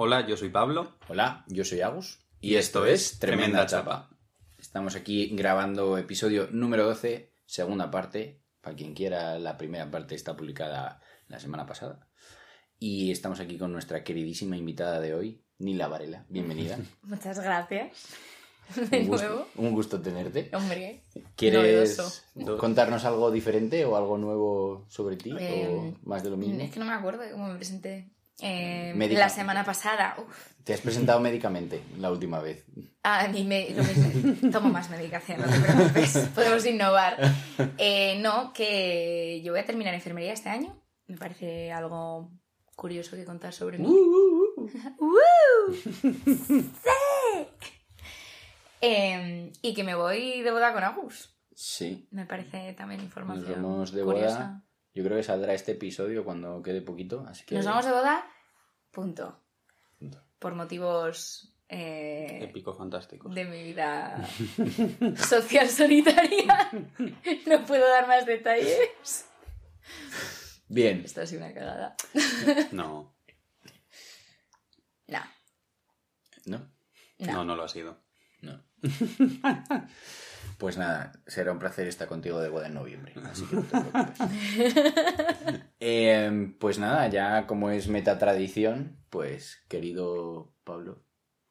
Hola, yo soy Pablo. Hola, yo soy Agus. Y esto es Tremenda Chapa. Estamos aquí grabando episodio número 12, segunda parte. Para quien quiera, la primera parte está publicada la semana pasada. Y estamos aquí con nuestra queridísima invitada de hoy, Nila Varela. Bienvenida. Muchas gracias. De un, gusto, nuevo. un gusto tenerte. Hombre. ¿Quieres novedoso. contarnos algo diferente o algo nuevo sobre ti? Eh, ¿O más de lo mismo? Es que no me acuerdo de cómo me presenté. Eh, la semana pasada. Uf. Te has presentado médicamente la última vez. Ah, a mí me, lo mismo. Tomo más medicación, no te preocupes. Podemos innovar. Eh, no, que yo voy a terminar enfermería este año. Me parece algo curioso que contar sobre mí. Uh. Eh, y que me voy de boda con Agus. Sí, Me parece también información nos vamos de curiosa. Yo creo que saldrá este episodio cuando quede poquito, así que... Nos vamos de boda, punto. Punto. Por motivos eh, Épico, fantástico. de mi vida social solitaria. No puedo dar más detalles. Bien, Esto ha sido una cagada. No, No, ¿no? no. no, no lo ha sido. No. Pues nada, será un placer estar contigo de boda en noviembre. Así que no te preocupes. Eh, pues nada, ya como es meta tradición, pues querido Pablo,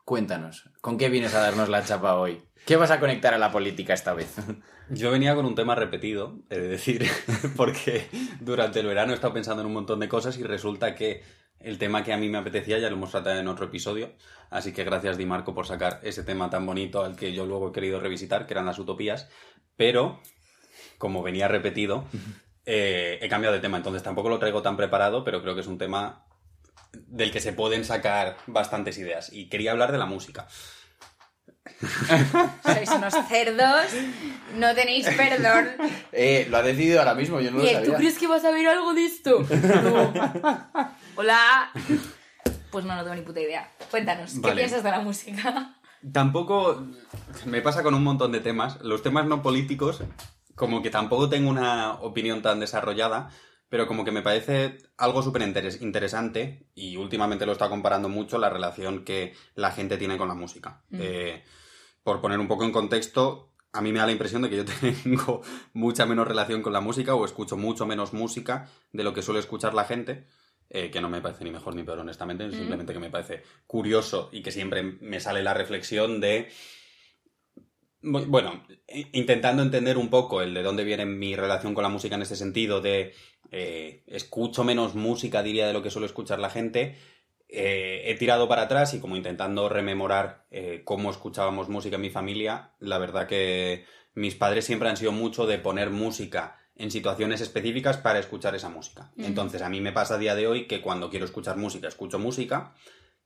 cuéntanos, ¿con qué vienes a darnos la chapa hoy? ¿Qué vas a conectar a la política esta vez? Yo venía con un tema repetido, he de decir, porque durante el verano he estado pensando en un montón de cosas y resulta que el tema que a mí me apetecía ya lo hemos tratado en otro episodio, así que gracias Di Marco por sacar ese tema tan bonito al que yo luego he querido revisitar, que eran las utopías, pero como venía repetido, eh, he cambiado de tema, entonces tampoco lo traigo tan preparado, pero creo que es un tema del que se pueden sacar bastantes ideas. Y quería hablar de la música. Sois unos cerdos, no tenéis perdón. Eh, lo ha decidido ahora mismo, yo no lo Bien, ¿tú sabía. crees que vas a ver algo de esto? No. Hola. Pues no, no tengo ni puta idea. Cuéntanos, ¿qué Vale. piensas de la música? Tampoco me pasa con un montón de temas. Los temas no políticos, como que tampoco tengo una opinión tan desarrollada, pero como que me parece algo súper interes- interesante y últimamente lo está comparando mucho la relación que la gente tiene con la música. Eh, por poner un poco en contexto, a mí me da la impresión de que yo tengo mucha menos relación con la música o escucho mucho menos música de lo que suele escuchar la gente. Eh, que no me parece ni mejor ni peor, honestamente, simplemente que me parece curioso y que siempre me sale la reflexión de. Bu- Bueno, intentando entender un poco el de dónde viene mi relación con la música en este sentido, de eh, escucho menos música, diría, de lo que suele escuchar la gente. eh, he tirado para atrás y como intentando rememorar eh, cómo escuchábamos música en mi familia, la verdad que mis padres siempre han sido mucho de poner música en situaciones específicas para escuchar esa música. Entonces a mí me pasa a día de hoy que cuando quiero escuchar música, escucho música,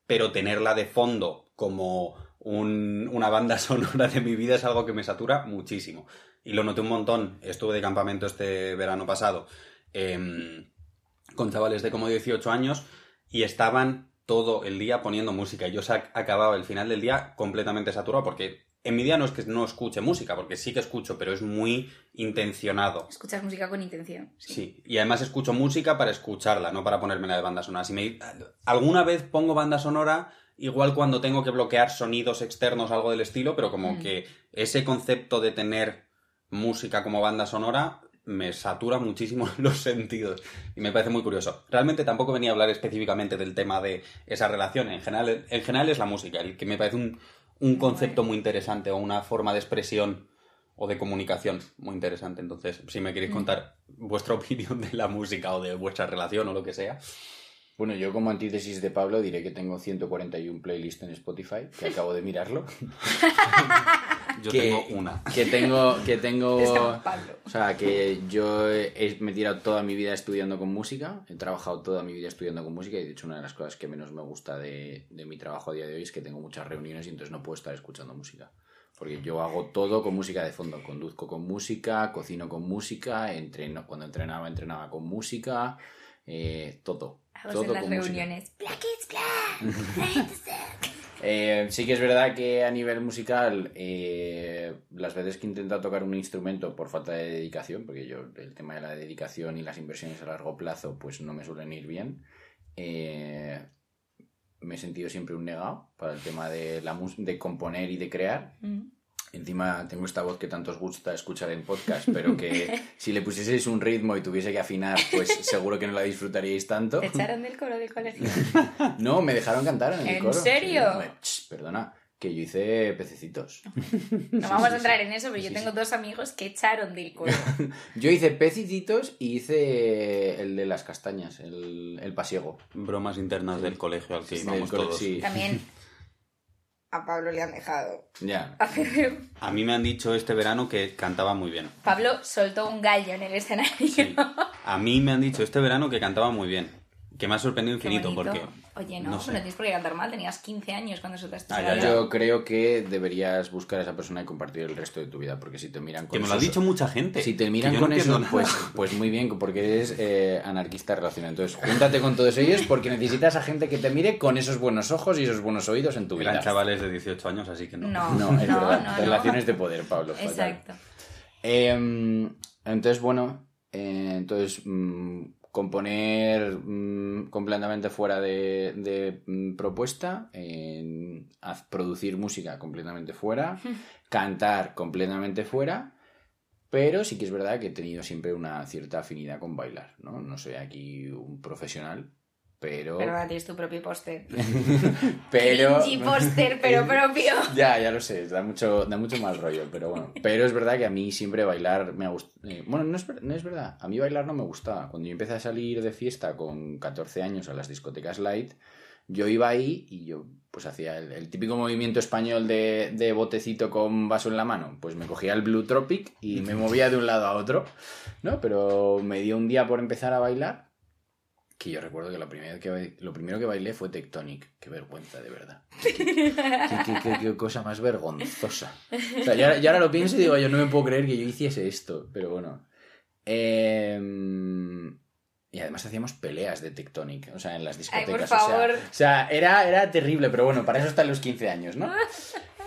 pero tenerla de fondo como un- una banda sonora de mi vida es algo que me satura muchísimo. Y lo noté un montón. Estuve de campamento este verano pasado em, con chavales de como 18 años y estaban todo el día poniendo música. Y yo acababa el final del día completamente saturado porque en mi día no es que no escuche música, porque sí que escucho, pero es muy intencionado. Escuchas música con intención. Sí, y además escucho música para escucharla, no para ponérmela de banda sonora. Si me... Alguna vez pongo banda sonora, igual cuando tengo que bloquear sonidos externos, algo del estilo, pero como que ese concepto de tener música como banda sonora me satura muchísimo los sentidos y me parece muy curioso. Realmente tampoco venía a hablar específicamente del tema de esa relación, en general, en general es la música, el que me parece un, un concepto muy interesante o una forma de expresión o de comunicación muy interesante. Entonces, si me queréis contar vuestra opinión de la música o de vuestra relación o lo que sea. Bueno, yo como antítesis de Pablo diré que tengo 141 playlists en Spotify, que acabo de mirarlo. Yo que, tengo una. Que tengo, que tengo... Es como Pablo. O sea, que yo he, me he tirado toda mi vida estudiando con música, he trabajado toda mi vida estudiando con música y de hecho una de las cosas que menos me gusta de, de mi trabajo a día de hoy es que tengo muchas reuniones y entonces no puedo estar escuchando música. Porque yo hago todo con música de fondo. Conduzco con música, cocino con música, entreno, cuando entrenaba, entrenaba con música, eh, todo. Hago todo en las con reuniones. Black is black. Eh, sí que es verdad que a nivel musical, eh, las veces que he intentado tocar un instrumento por falta de dedicación, porque yo el tema de la dedicación y las inversiones a largo plazo pues no me suelen ir bien, eh, me he sentido siempre un negado para el tema de, la mus- de componer y de crear. Mm. Encima tengo esta voz que tanto os gusta escuchar en podcast, pero que si le pusieseis un ritmo y tuviese que afinar, pues seguro que no la disfrutaríais tanto. ¿Te echaron del coro del colegio? No, me dejaron cantar en el ¿En coro. serio? Sí, me- perdona, que yo hice pececitos. No vamos sí, a entrar sí. en eso, pero yo Sí, tengo sí. dos amigos que echaron del coro. Yo hice pececitos y hice el de las castañas, el, el pasiego. Bromas internas del colegio al que Sí, íbamos cole- todos. sí. También a Pablo le han dejado Ya. hacer... A mí me han dicho este verano que cantaba muy bien. Pablo soltó un gallo en el escenario. Sí. A mí me han dicho este verano que cantaba muy bien. Que me ha sorprendido infinito porque... Oye, no, no no, sé. tienes por qué cantar mal. Tenías 15 años cuando soltaste Ah. Yo creo que deberías buscar a esa persona y compartir el resto de tu vida, porque si te miran con Que me lo ha dicho mucha gente. Si te miran no con eso, pues, pues muy bien, porque eres eh, anarquista relacionado. Entonces, júntate con todos ellos porque necesitas a gente que te mire con esos buenos ojos y esos buenos oídos en tu vida. Eran chavales de 18 años, así que no. No, No, es no, verdad. no, no. Relaciones de poder, Pablo. Exacto. Em, entonces, bueno, eh, entonces mm, componer mm, completamente fuera de, de, mm, propuesta, producir música completamente fuera, cantar completamente fuera, pero sí que es verdad que he tenido siempre una cierta afinidad con bailar, ¿no? No soy aquí un profesional, pero... Pero ahora tienes tu propio póster. pero... Cringy póster, pero propio. Ya, ya lo sé, da mucho, da mucho mal rollo, pero bueno. Pero es verdad que a mí siempre bailar me ha gustado. bueno, no es, no es verdad, a mí bailar no me gustaba. Cuando yo empecé a salir de fiesta con 14 años a las discotecas light, yo iba ahí y yo pues hacía el, el típico movimiento español de, de botecito con vaso en la mano. Pues me cogía el Blue Tropic y me movía de un lado a otro, ¿no? Pero me dio un día por empezar a bailar que yo recuerdo que, la primera que lo primero que bailé fue Tectonic. Qué vergüenza, de verdad. Qué, qué- qué- qué- qué cosa más vergonzosa. O sea, yo, ahora- yo ahora lo pienso y digo, yo no me puedo creer que yo hiciese esto, pero bueno. Em, y además hacíamos peleas de Tectonic, o sea, en las Ay, por discotecas. o sea- favor. O sea, era, era terrible, pero bueno, para eso están los 15 años, ¿no?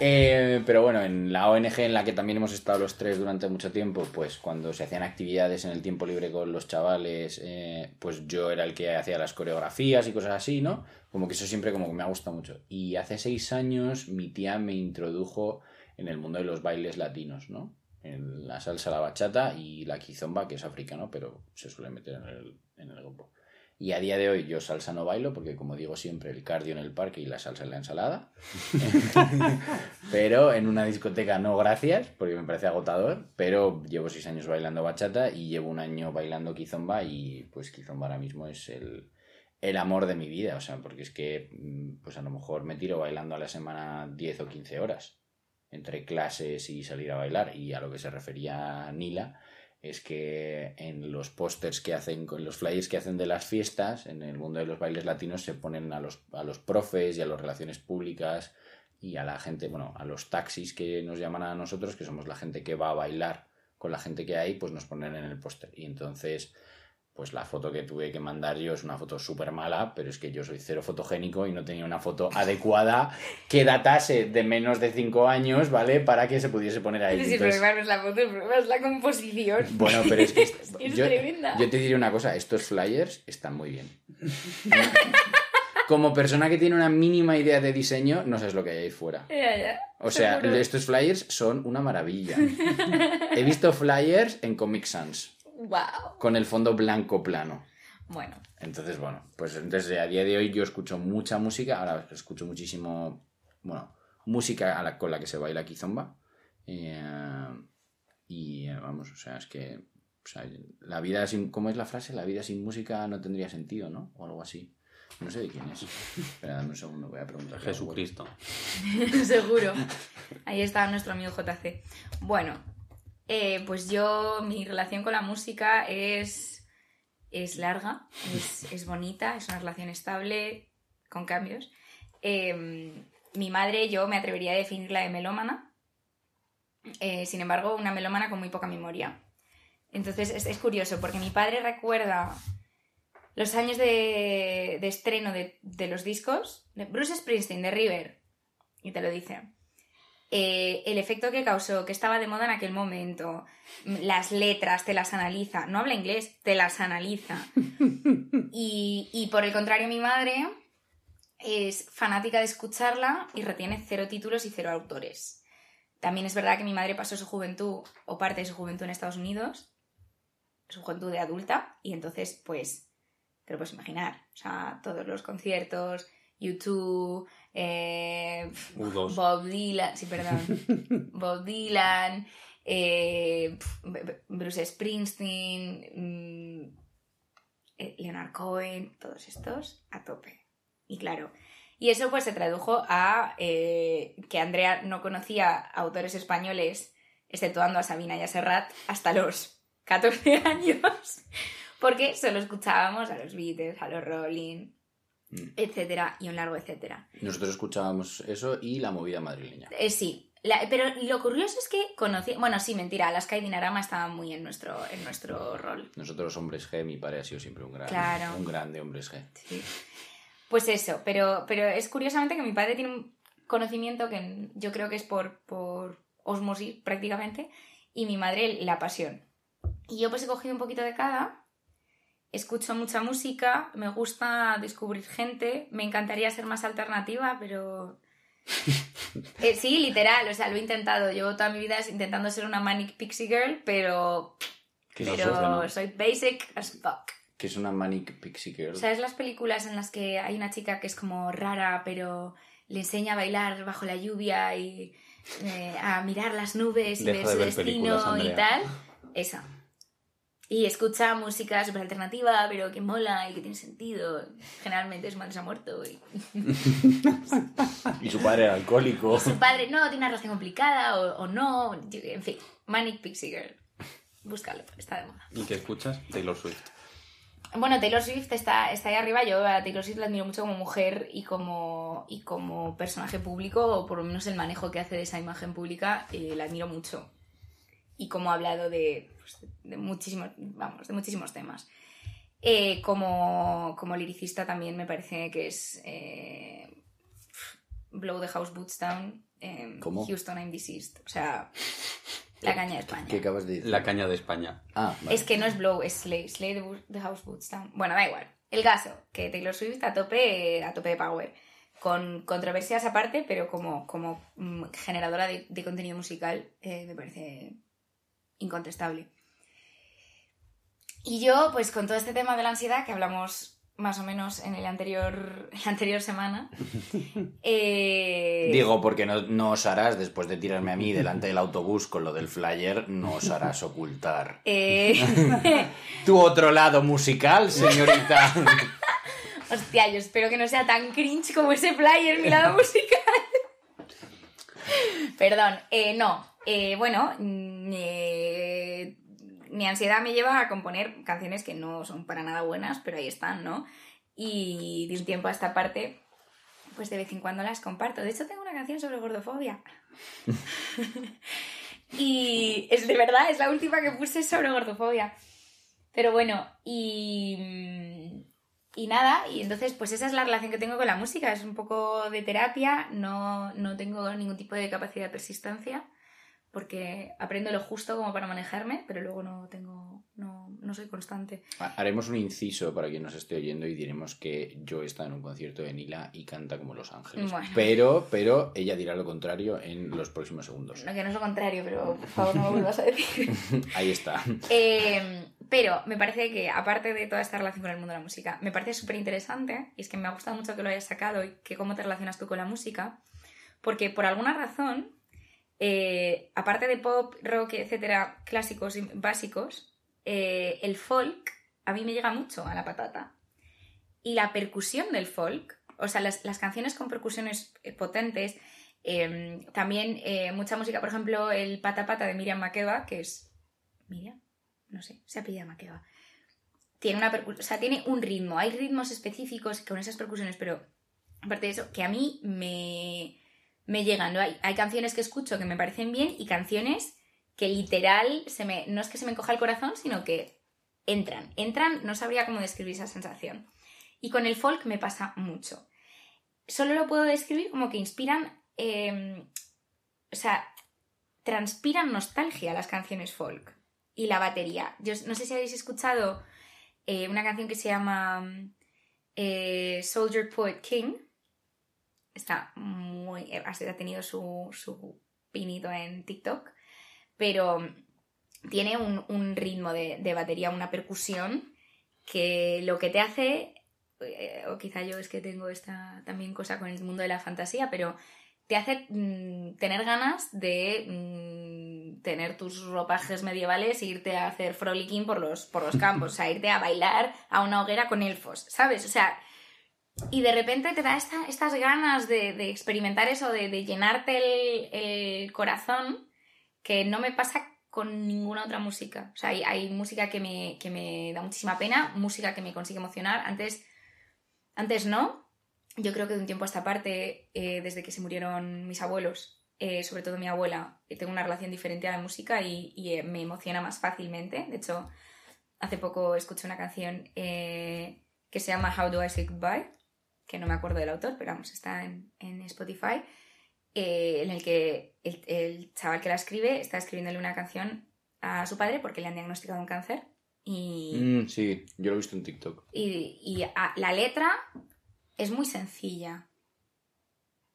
Eh, pero bueno, en la ONG en la que también hemos estado los tres durante mucho tiempo, pues cuando se hacían actividades en el tiempo libre con los chavales, eh, pues yo era el que hacía las coreografías y cosas así, ¿no? Como que eso siempre como que me ha gustado mucho. Y hace seis años mi tía me introdujo en el mundo de los bailes latinos, ¿no? En la salsa, la bachata y la kizomba, que es africano, pero se suele meter en el, en el grupo. Y a día de hoy yo salsa no bailo porque, como digo siempre, el cardio en el parque y la salsa en la ensalada. pero en una discoteca no gracias, porque me parece agotador. Pero llevo seis años bailando bachata y llevo un año bailando kizomba y pues kizomba ahora mismo es el, el amor de mi vida. O sea, porque es que mm, pues a lo mejor me tiro bailando a la semana 10 o 15 horas entre clases y salir a bailar. Y a lo que se refería Nila es que en los pósters que hacen, con los flyers que hacen de las fiestas, en el mundo de los bailes latinos se ponen a los, a los profes y a las relaciones públicas y a la gente, bueno, a los taxis que nos llaman a nosotros, que somos la gente que va a bailar con la gente que hay, pues nos ponen en el póster. Y entonces, pues la foto que tuve que mandar yo es una foto súper mala, pero es que yo soy cero fotogénico y no tenía una foto adecuada que datase de menos de 5 años, ¿vale? Para que se pudiese poner ahí. Sí, el Entonces- problema no es la foto, el problema es la composición. bueno, pero es que, Es que es yo, tremenda. yo te diré una cosa, estos flyers están muy bien. Como persona que tiene una mínima idea de diseño, no sabes lo que hay ahí fuera. O sea, seguro. estos flyers son una maravilla. He visto flyers en Comic Sans, Wow. con el fondo blanco plano. Bueno, Entonces, bueno, pues entonces a día de hoy yo escucho mucha música, ahora escucho muchísimo, bueno, música a la- con la que se baila kizomba. Eh, y eh, vamos, o sea, es que, o sea, la vida sin, ¿cómo es la frase? La vida sin música no tendría sentido, ¿no? O algo así. No sé de quién es. Espera, dame un segundo, voy a preguntar. Jesucristo. seguro. Ahí está nuestro amigo JC. Bueno, eh, pues yo, mi relación con la música es, es larga, es, es bonita, es una relación estable, con cambios. Eh, mi madre, yo me atrevería a definirla de melómana. Eh, sin embargo, una melómana con muy poca memoria. Entonces es, es curioso porque mi padre recuerda los años de, de estreno de, de los discos de Bruce Springsteen, de River, y te lo dice. Eh, el efecto que causó, que estaba de moda en aquel momento, las letras, te las analiza, no habla inglés, te las analiza. Y, y por el contrario, mi madre es fanática de escucharla y retiene cero títulos y cero autores. También es verdad que mi madre pasó su juventud o parte de su juventud en Estados Unidos, su juventud de adulta, y entonces, pues, te lo puedes imaginar. O sea, todos los conciertos, YouTube, eh, U2. Bob Dylan, sí, perdón, Bob Dylan, eh, Bruce Springsteen, mm, eh, Leonard Cohen, todos estos a tope. Y claro, y eso pues se tradujo a eh, que Andrea no conocía autores españoles, exceptuando a Sabina y a Serrat, hasta los 14 años, porque solo escuchábamos a los Beatles, a los Rolling, Mm. etcétera, y un largo etcétera. Nosotros escuchábamos eso y la movida madrileña. Eh, sí, la- pero lo curioso es que conocí, bueno, sí, mentira, Alaska y Dinarama estaban muy en nuestro, en nuestro rol. Nosotros, hombres G, mi padre ha sido siempre un gran, Claro. un grande hombres G. Sí. Pues eso, pero, pero es curiosamente que mi padre tiene un conocimiento que yo creo que es por, por osmosis prácticamente, y mi madre la pasión. Y yo pues he cogido un poquito de cada, escucho mucha música, me gusta descubrir gente, me encantaría ser más alternativa, pero... Eh, sí, literal, o sea, lo he intentado. Llevo toda mi vida intentando ser una Manic Pixie Girl, pero, Que pero soy basic as fuck. Que es una Manic Pixie Girl. ¿Sabes las películas en las que hay una chica que es como rara, pero le enseña a bailar bajo la lluvia y eh, a mirar las nubes y Deja ver de su ver destino y tal? Esa. Y escucha música súper alternativa, pero que mola y que tiene sentido. Generalmente su madre se ha muerto y Y su padre era alcohólico. su padre no tiene una relación complicada o, o no. En fin, Manic Pixie Girl. Búscalo, está de moda. ¿Y qué escuchas? Taylor Swift. Bueno, Taylor Swift está, está ahí arriba. Yo a Taylor Swift la admiro mucho como mujer y como, y como personaje público, o por lo menos el manejo que hace de esa imagen pública, eh, la admiro mucho. Y como ha hablado de, pues, de muchísimos, vamos, de muchísimos temas. Eh, como, como liricista también me parece que es eh, Blow the House Boots Down, eh, ¿Cómo? Houston I'm Deceased. O sea, la caña de España. ¿Qué acabas de decir? La caña de España. Ah, vale. Es que no es Blow, es Slay. Slay the, House Boots Down. Bueno, da igual. El caso, que Taylor Swift a tope, a tope de power. Con controversias aparte, pero como, como mm, generadora de, de contenido musical, eh, me parece incontestable. Y yo, pues con todo este tema de la ansiedad que hablamos más o menos en el anterior, la anterior semana. eh, Digo, porque no, no os harás, después de tirarme a mí delante del autobús con lo del flyer, no os harás ocultar. eh, Tu otro lado musical, señorita. Hostia, yo espero que no sea tan cringe como ese flyer, mi lado musical. Perdón, eh, no. Eh, bueno, mm, eh, mi ansiedad me lleva a componer canciones que no son para nada buenas, pero ahí están, ¿no? Y de un tiempo a esta parte, pues de vez en cuando las comparto. De hecho, tengo una canción sobre gordofobia. y es de verdad, es la última que puse sobre gordofobia. Pero bueno, y... mm, y nada, y entonces pues esa es la relación que tengo con la música, es un poco de terapia, no, no tengo ningún tipo de capacidad de persistencia, porque aprendo lo justo como para manejarme, pero luego no tengo, no, no soy constante. Haremos un inciso para quien nos esté oyendo y diremos que yo está en un concierto de Nila y canta como Los Ángeles. Bueno. Pero, pero ella dirá lo contrario en los próximos segundos. No, que no es lo contrario, pero por favor no me vuelvas a decir. Ahí está. Eh, pero me parece que, aparte de toda esta relación con el mundo de la música, me parece súper interesante, y es que me ha gustado mucho que lo hayas sacado y que cómo te relacionas tú con la música, porque por alguna razón, eh, aparte de pop, rock, etcétera, clásicos y básicos, eh, el folk a mí me llega mucho a la patata. Y la percusión del folk, o sea, las, canciones con percusiones eh, potentes, eh, también mucha música, por ejemplo, el Pata Pata de Miriam Makeba, que es. ¿Miriam? No sé, se apellida Makeba. Tiene una percu- o sea, tiene un ritmo. Hay ritmos específicos con esas percusiones, pero aparte de eso, que a mí me, me llegan. Hay, hay canciones que escucho que me parecen bien y canciones que literal se me, no es que se me encoja el corazón, sino que entran. Entran, no sabría cómo describir esa sensación. Y con el folk me pasa mucho. Solo lo puedo describir como que inspiran, eh, o sea, transpiran nostalgia las canciones folk y la batería. Yo no sé si habéis escuchado eh, una canción que se llama eh, Soldier Poet King está muy. Ha tenido su, su pinito en TikTok, pero tiene un, un ritmo de, de, batería, una percusión que lo que te hace, eh, o quizá yo es que tengo esta también cosa con el mundo de la fantasía, pero te hace mmm, tener ganas de mmm, tener tus ropajes medievales e irte a hacer frolicking por los, por los campos, o sea, irte a bailar a una hoguera con elfos, ¿sabes? O sea, y de repente te da esta, estas ganas de, de experimentar eso, de, de llenarte el, el, corazón, que no me pasa con ninguna otra música. O sea, hay, música que me, que me, da muchísima pena, música que me consigue emocionar. Antes, antes no. Yo creo que de un tiempo a esta parte, eh, desde que se murieron mis abuelos, eh, sobre todo mi abuela, tengo una relación diferente a la música y, y eh, me emociona más fácilmente. De hecho, hace poco escuché una canción que se llama How Do I Say Goodbye, que no me acuerdo del autor, pero vamos, está en, en Spotify eh, en el que el, el, chaval que la escribe está escribiéndole una canción a su padre porque le han diagnosticado un cáncer. Y, mm, sí, yo lo he visto en TikTok. Y, y a, la letra es muy sencilla.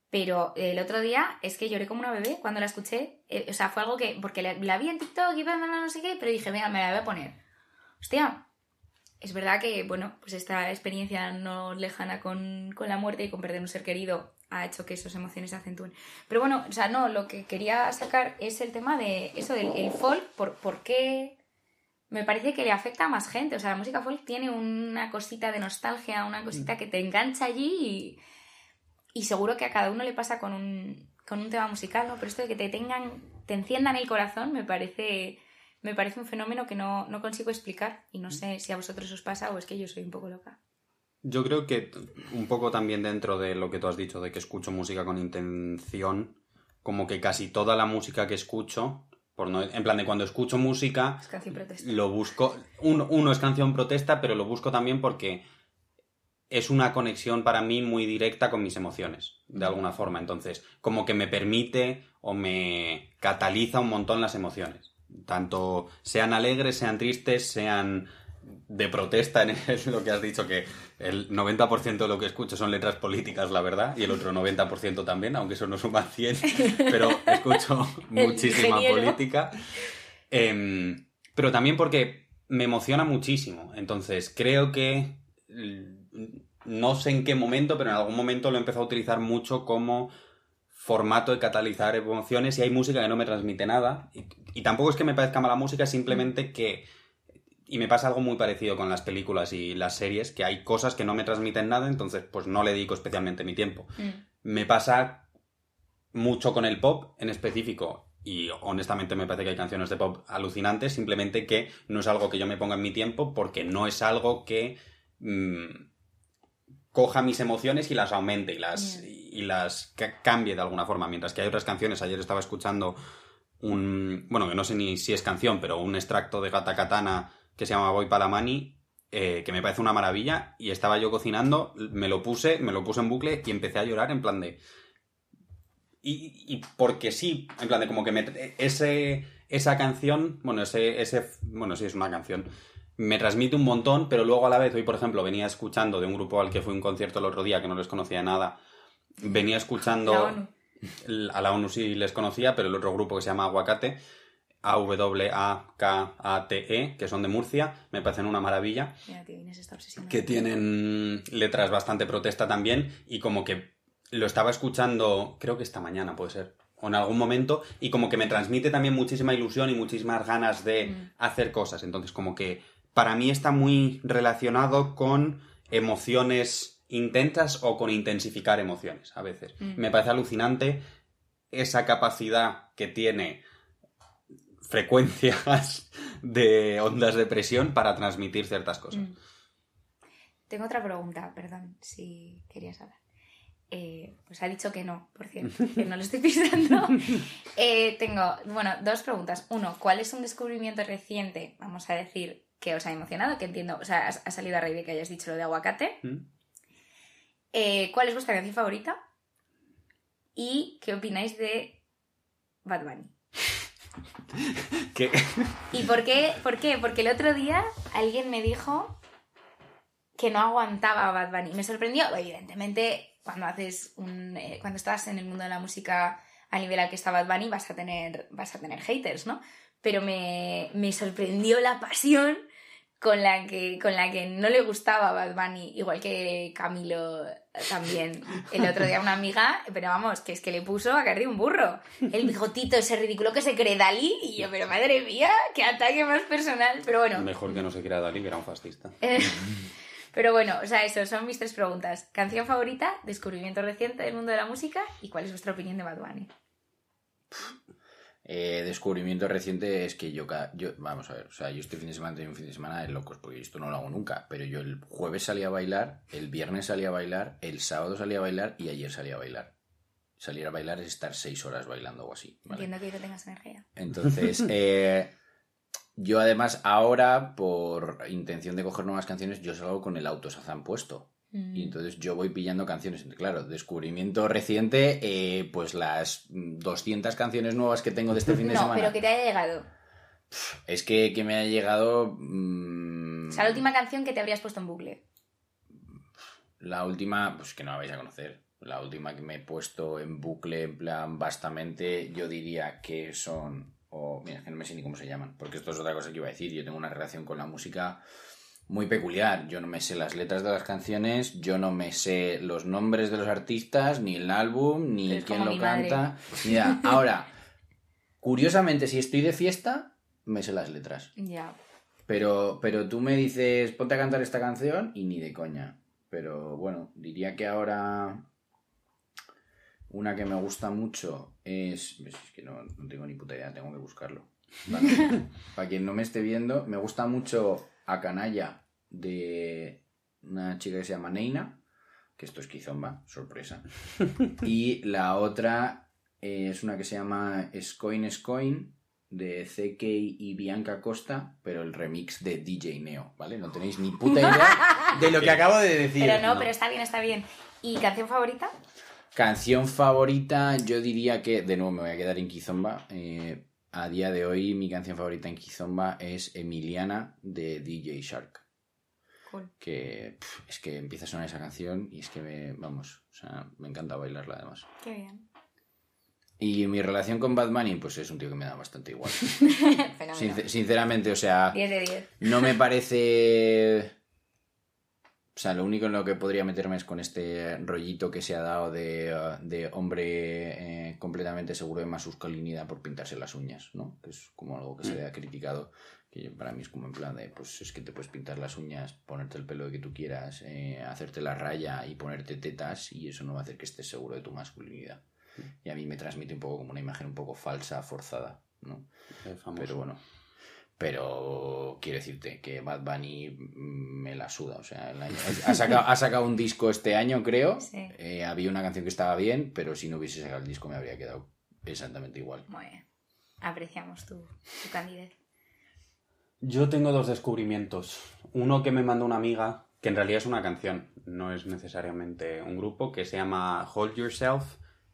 Pero el otro día es que lloré como una bebé cuando la escuché. Eh, o sea, fue algo que. Porque la, la vi en TikTok y no sé qué, pero dije, venga, me la voy a poner. Hostia, es verdad que, bueno, pues esta experiencia no lejana con, con, la muerte y con perder un ser querido ha hecho que esas emociones se acentúen. Pero bueno, o sea, no, lo que quería sacar es el tema de eso del el folk, por, por qué me parece que le afecta a más gente. O sea, la música folk tiene una cosita de nostalgia, una cosita que te engancha allí y, y seguro que a cada uno le pasa con un, con un tema musical, ¿no? Pero esto de que te tengan, te enciendan el corazón me parece, me parece un fenómeno que no, no consigo explicar y no sé si a vosotros os pasa o es que yo soy un poco loca. Yo creo que un poco también dentro de lo que tú has dicho, de que escucho música con intención, como que casi toda la música que escucho, por no, en plan de cuando escucho música, es canción protesta. lo busco, uno, uno es canción protesta, pero lo busco también porque es una conexión para mí muy directa con mis emociones, de alguna forma. Entonces, como que me permite o me cataliza un montón las emociones. Tanto sean alegres, sean tristes, sean de protesta en lo que has dicho, que el 90% de lo que escucho son letras políticas, la verdad, y el otro 90% también, aunque eso no suma 100, pero escucho muchísima política. Eh, pero también porque me emociona muchísimo. Entonces, creo que no sé en qué momento, pero en algún momento lo he empezado a utilizar mucho como formato de catalizar emociones y hay música que no me transmite nada. Y, y tampoco es que me parezca mala música, simplemente que y me pasa algo muy parecido con las películas y las series, que hay cosas que no me transmiten nada, entonces pues no le dedico especialmente mi tiempo. Mm. Me pasa mucho con el pop en específico. Y honestamente me parece que hay canciones de pop alucinantes, simplemente que no es algo que yo me ponga en mi tiempo porque no es algo que mmm, coja mis emociones y las aumente y las, y las ca- cambie de alguna forma. Mientras que hay otras canciones, ayer estaba escuchando un, bueno, que no sé ni si es canción, pero un extracto de Gata Katana que se llama Voy Palamani, eh, que me parece una maravilla, y estaba yo cocinando, me lo puse, me lo puse en bucle y empecé a llorar en plan de... Y, y porque sí, en plan de como que me, ese, esa canción, bueno, ese, ese, bueno, sí es una canción, me transmite un montón, pero luego a la vez, hoy por ejemplo, venía escuchando de un grupo al que fui a un concierto el otro día, que no les conocía nada, venía escuchando... La ONU. A la ONU sí les conocía, pero el otro grupo que se llama Aguacate, A-W-A-K-A-T-E, E, que son de Murcia, me parecen una maravilla, Mira, tío, Inés está obsesionada. que tienen letras bastante protesta también, y como que lo estaba escuchando, creo que esta mañana puede ser, o en algún momento, y como que me transmite también muchísima ilusión y muchísimas ganas de Mm. hacer cosas. Entonces, como que para mí está muy relacionado con emociones intensas o con intensificar emociones a veces. Mm. Me parece alucinante esa capacidad que tiene frecuencias de ondas de presión para transmitir ciertas cosas. Mm. Tengo otra pregunta, perdón, si querías hablar. Eh, pues ha dicho que no, por cierto, que no lo estoy pisando. Eh, tengo, bueno, dos preguntas. Uno, ¿cuál es un descubrimiento reciente, vamos a decir, que os ha emocionado? Que entiendo, o sea, ha, salido a raíz de que hayas dicho lo de aguacate. ¿Mm? Eh, ¿Cuál es vuestra canción favorita? ¿Y qué opináis de Bad Bunny? ¿Y por qué? ¿Por qué? Porque el otro día alguien me dijo que no aguantaba a Bad Bunny. Me sorprendió, evidentemente, cuando haces un. eh, cuando estás en el mundo de la música al nivel al que está Bad Bunny, vas a tener, vas a tener haters, ¿no? Pero me, me sorprendió la pasión con la que con la que no le gustaba Bad Bunny, igual que Camilo también. El otro día una amiga, pero vamos, que es que le puso a caer de un burro. El bigotito ese ridículo que se cree Dalí, y yo, pero madre mía, qué ataque más personal. Pero bueno, Mejor que no se quiera Dalí, que era un fascista. eh, pero bueno, o sea, eso, son mis tres preguntas. Canción favorita, descubrimiento reciente del mundo de la música y cuál es vuestra opinión de Bad Bunny. Eh, descubrimiento reciente es que yo, cada- yo, vamos a ver, o sea, yo este fin de semana tengo un fin de semana de locos, porque esto no lo hago nunca, pero yo el jueves salí a bailar, el viernes salí a bailar, el sábado salí a bailar y ayer salí a bailar. Salir a bailar es estar seis horas bailando o así. ¿vale? Entiendo que no tengas energía. Entonces, eh, yo además ahora, por intención de coger nuevas canciones, yo salgo con el autosazán puesto. Mm. Y entonces yo voy pillando canciones. Claro, descubrimiento reciente, eh, pues las mm, 200 canciones nuevas que tengo de este fin de no, semana. pero que te haya llegado. Es que, que me ha llegado mm, O sea, la última canción que te habrías puesto en bucle. la última, pues que no la vais a conocer. La última que me he puesto en bucle, en plan, bastante, yo diría que son... O, mira, es que no me sé ni cómo se llaman, porque esto es otra cosa que iba a decir. Yo tengo una relación con la música muy peculiar. Yo no me sé las letras de las canciones, yo no me sé los nombres de los artistas, ni el álbum, ni Pero quién lo canta. Mira, ahora, curiosamente, si estoy de fiesta, me sé las letras. Ya. Pero, pero tú me dices, ponte a cantar esta canción y ni de coña. Pero bueno, diría que ahora una que me gusta mucho es... Es que no, no tengo ni puta idea, tengo que buscarlo. Vale. Para quien no me esté viendo, me gusta mucho A Canalla de una chica que se llama Neina, que esto es Kizomba, sorpresa. Y la otra eh, es una que se llama Scoin Scoin de CK y Bianca Costa, pero el remix de DJ Neo, ¿vale? No tenéis ni puta idea de lo que acabo de decir. Pero no, pero está bien, está bien. ¿Y canción favorita? Canción favorita, yo diría que, de nuevo me voy a quedar en Kizomba. eh, a día de hoy mi canción favorita en Kizomba es Emiliana de DJ Shark. Cool. Que es que empieza a sonar esa canción y es que me, vamos, o sea, me encanta bailarla además. Qué bien. Y mi relación con Bad Bunny, pues es un tío que me da bastante igual. Sincer- sinceramente, o sea, 10 de 10. no me parece... O sea, lo único en lo que podría meterme es con este rollito que se ha dado de, uh, de hombre eh, completamente seguro de masculinidad por pintarse las uñas, ¿no? Que es como algo que se le ha criticado, que para mí es como en plan de, pues es que te puedes pintar las uñas, ponerte el pelo que tú quieras, eh, hacerte la raya y ponerte tetas y eso no va a hacer que estés seguro de tu masculinidad. Y a mí me transmite un poco como una imagen un poco falsa, forzada, ¿no? Pero bueno. Pero quiero decirte que Bad Bunny mm, me la suda. O sea, el año- ha, sacado, ha sacado un disco este año, creo. Sí. Eh, había una canción que estaba bien, pero si no hubiese sacado el disco me habría quedado exactamente igual. Muy bien. Apreciamos tu, tu candidez. Yo tengo dos descubrimientos. Uno que me mandó una amiga, que en realidad es una canción, no es necesariamente un grupo, que se llama Hold Yourself,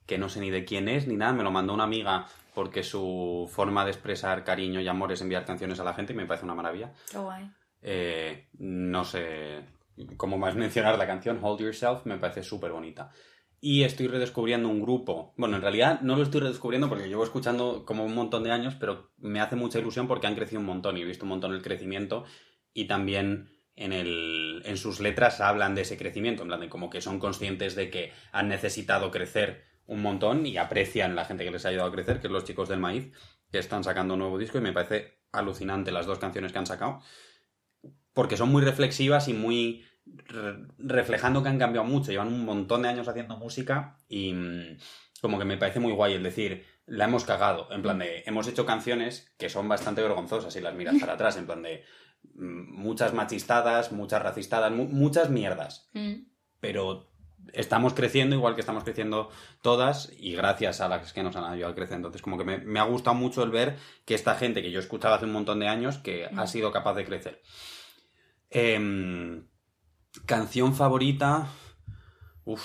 que no sé ni de quién es ni nada, me lo mandó una amiga porque su forma de expresar cariño y amor es enviar canciones a la gente y me parece una maravilla. Qué guay. Eh, no sé cómo más mencionar la canción, Hold Yourself, me parece súper bonita. Y estoy redescubriendo un grupo. Bueno, en realidad no lo estoy redescubriendo porque llevo escuchando como un montón de años, pero me hace mucha ilusión porque han crecido un montón y he visto un montón el crecimiento y también en, el, en sus letras hablan de ese crecimiento, en plan de como que son conscientes de que han necesitado crecer un montón y aprecian la gente que les ha ayudado a crecer, que es los chicos del maíz, que están sacando un nuevo disco y me parece alucinante las dos canciones que han sacado porque son muy reflexivas y muy re- reflejando que han cambiado mucho, llevan un montón de años haciendo música y mm, como que me parece muy guay el decir, la hemos cagado, en plan de, hemos hecho canciones que son bastante vergonzosas si las miras para atrás, en plan de mm, muchas machistadas, muchas racistadas, mu- muchas mierdas, Mm. pero estamos creciendo igual que estamos creciendo todas y gracias a las que nos han ayudado a crecer. Entonces, como que me, me ha gustado mucho el ver que esta gente que yo escuchaba hace un montón de años que ha sido capaz de crecer. Em, canción favorita. Uf.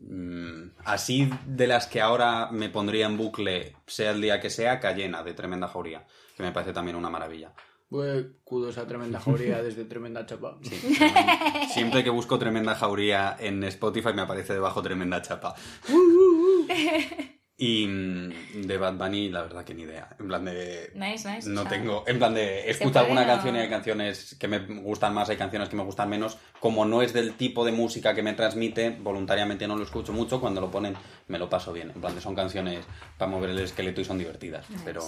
mm, así de las que ahora me pondría en bucle, sea el día que sea, Cayena, de Tremenda Jauría, que me parece también una maravilla. Pues, kudos a tremenda jauría desde tremenda chapa. Siempre que busco tremenda jauría en Spotify me aparece debajo tremenda chapa. Y mm, de Bad Bunny, la verdad que ni idea. En plan de. Nice, nice. No tengo. En plan de. ¿Se Escucho puede alguna canción y hay canciones que me gustan más, hay canciones que me gustan menos. Como no es del tipo de música que me transmite, voluntariamente no lo escucho mucho. Cuando lo ponen, me lo paso bien. En plan de son canciones para mover el esqueleto y son divertidas. Nice. Pero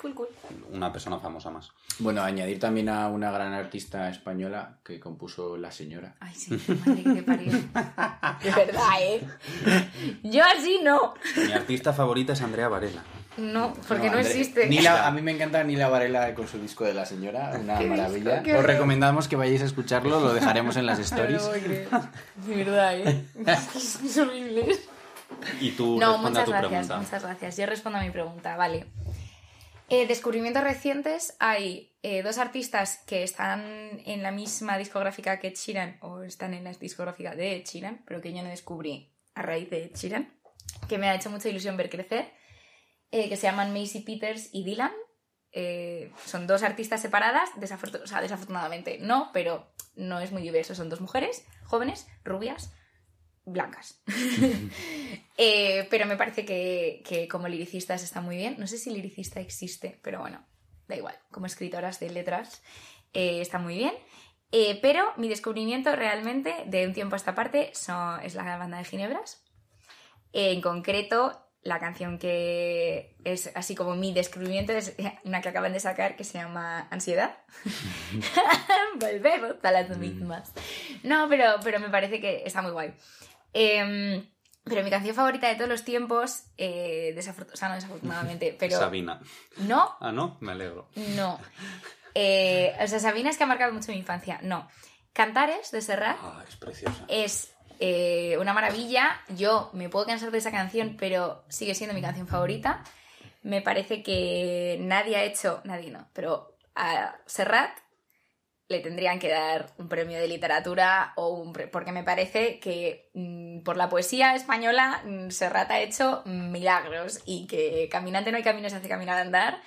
Cool, cool. una persona famosa más. Bueno, añadir también a una gran artista española que compuso La Señora. Ay, sí, madre que parió. De verdad, ¿eh? Yo así no. Mi artista favorita es Andrea Varela. No, porque no, André- existe. Ni la- a mí me encanta Nila Varela con su disco de La Señora, una Qué maravilla. disco, Os recomendamos que vayáis a escucharlo, lo dejaremos en las stories. No. De verdad, ¿eh? Es horrible. Y tú No, responde a muchas tu gracias, pregunta. muchas gracias. Yo respondo a mi pregunta, vale. Eh, descubrimientos recientes, hay eh, dos artistas que están en la misma discográfica que Sheeran, o están en la discográfica de Sheeran, pero que yo no descubrí a raíz de Sheeran, que me ha hecho mucha ilusión ver crecer, eh, que se llaman Macy Peters y Dylan. Son dos artistas separadas, desafortun- o sea, desafortunadamente no, pero no es muy diverso. Son dos mujeres jóvenes, rubias, blancas. Eh, pero me parece que, que como liricistas está muy bien. No sé si liricista existe, pero bueno, da igual. Como escritoras de letras eh, está muy bien. Eh, pero mi descubrimiento realmente de un tiempo a esta parte son- es la banda de Ginebras. en concreto, la canción que es así como mi descubrimiento es una que acaban de sacar que se llama Ansiedad. Volvemos a las mismas. No, pero, pero me parece que está muy guay. Em, pero mi canción favorita de todos los tiempos, eh, o sea, no desafortunadamente, pero... Sabina. No, Ah, no, me alegro. no. Eh, o sea, Sabina es que ha marcado mucho mi infancia. No. Cantares de Serrat Ah, es preciosa. es eh, una maravilla. Yo me puedo cansar de esa canción, pero sigue siendo mi canción favorita. Me parece que nadie ha hecho, nadie no, pero a Serrat le tendrían que dar un premio de literatura o un porque me parece que mm, por la poesía española mm, Serrat ha hecho milagros y que Caminante no hay camino se hace caminar andar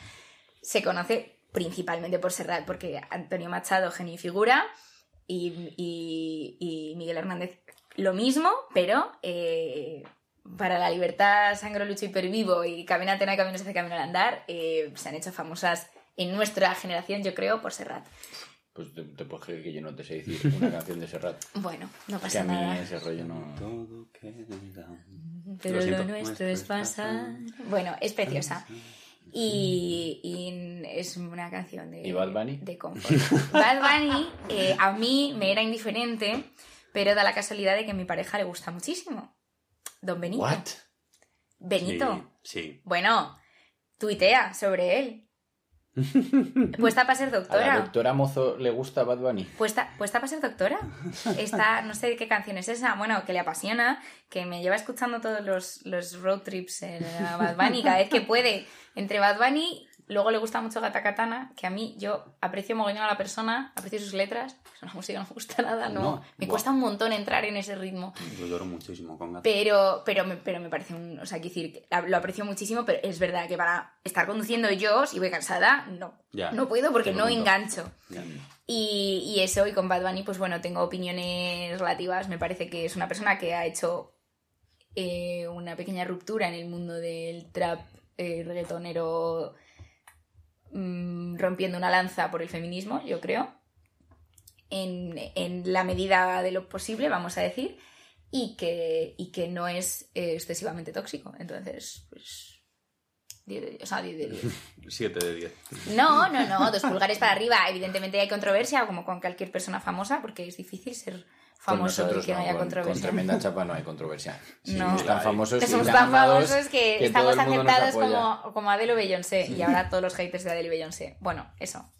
se conoce principalmente por Serrat porque Antonio Machado genio y figura y, y- Miguel Hernández lo mismo pero eh, para la libertad sangro lucho y pervivo y Caminante no hay camino se hace caminar andar eh, se han hecho famosas en nuestra generación yo creo por Serrat Pues te, te puedes creer que yo no te sé decir una canción de Serrat. bueno no Que pasa a mí nada ese rollo no... Todo queda. Pero Lo nuestro es pasar. Bueno, es preciosa. Y, y es una canción de, ¿Y Bad Bunny? de confort. Bad Bunny eh, a mí me era indiferente, pero da la casualidad de que a mi pareja le gusta muchísimo. Don Benito. ¿What? Benito. Sí, sí. Bueno, tuitea sobre él. Puesta para ser ¿A la doctora. doctora Mozo le gusta Bad Bunny? Puesta, puesta para ser doctora. Está, no sé qué canción es esa, bueno, que le apasiona, que me lleva escuchando todos los, los road trips en a Bad Bunny cada vez que puede. Entre Bad Bunny, luego le gusta mucho Gata Katana, que a mí yo aprecio mogollón a la persona, aprecio sus letras, pero la música no me gusta nada, no. No, me cuesta un montón entrar en ese ritmo. Yo lloro muchísimo con gato. Pero, pero, me, pero me parece un. O sea, quiero decir, lo aprecio muchísimo, pero es verdad que para estar conduciendo yo, si voy cansada, no. Ya, no puedo porque no engancho. Ya. Y, y eso, y con Bad Bunny, pues bueno, tengo opiniones relativas. Me parece que es una persona que ha hecho eh, una pequeña ruptura en el mundo del trap eh, reggaetonero, mm, rompiendo una lanza por el feminismo, yo creo. En, en la medida de lo posible, vamos a decir. Y que, y que no es eh, excesivamente tóxico. Entonces, pues. 10 de 10. O sea, 10 de 10. 7 de 10. No, no, no, dos pulgares para arriba. Evidentemente hay controversia, como con cualquier persona famosa, porque es difícil ser famoso que no, haya con, con controversia. tremenda chapa no hay controversia. No. Somos tan famosos Que somos tan famosos que, que estamos aceptados como, como Adele o Beyoncé. Y ahora todos los haters de Adele y Beyoncé. Bueno, eso.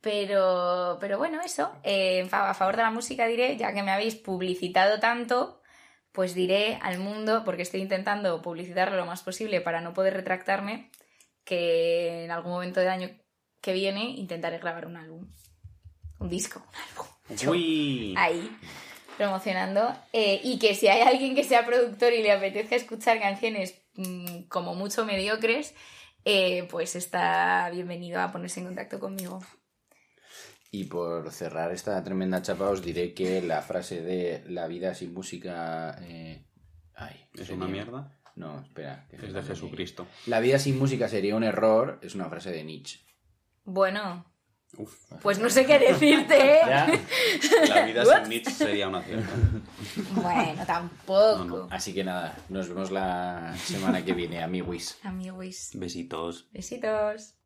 Pero, pero bueno, eso. Eh, a favor de la música diré, ya que me habéis publicitado tanto, pues diré al mundo, porque estoy intentando publicitarlo lo más posible para no poder retractarme, que en algún momento del año que viene intentaré grabar un álbum. Un disco, un álbum. Yo Uy. ahí promocionando eh, y que si hay alguien que sea productor y le apetezca escuchar canciones mm, como mucho mediocres eh, pues está bienvenido a ponerse en contacto conmigo. Y por cerrar esta tremenda chapa os diré que la frase de la vida sin música... eh, Ay, ¿Es sería- una mierda? No, espera. que Es de. Jesucristo. La vida sin música sería un error, es una frase de Nietzsche. Bueno, Uf. pues no sé qué decirte. ¿eh? ¿Ya? La vida sin Nietzsche sería una cierta. Bueno, tampoco. No, no. Así que nada, nos vemos la semana que viene, amiguis. Amigos. Besitos. Besitos.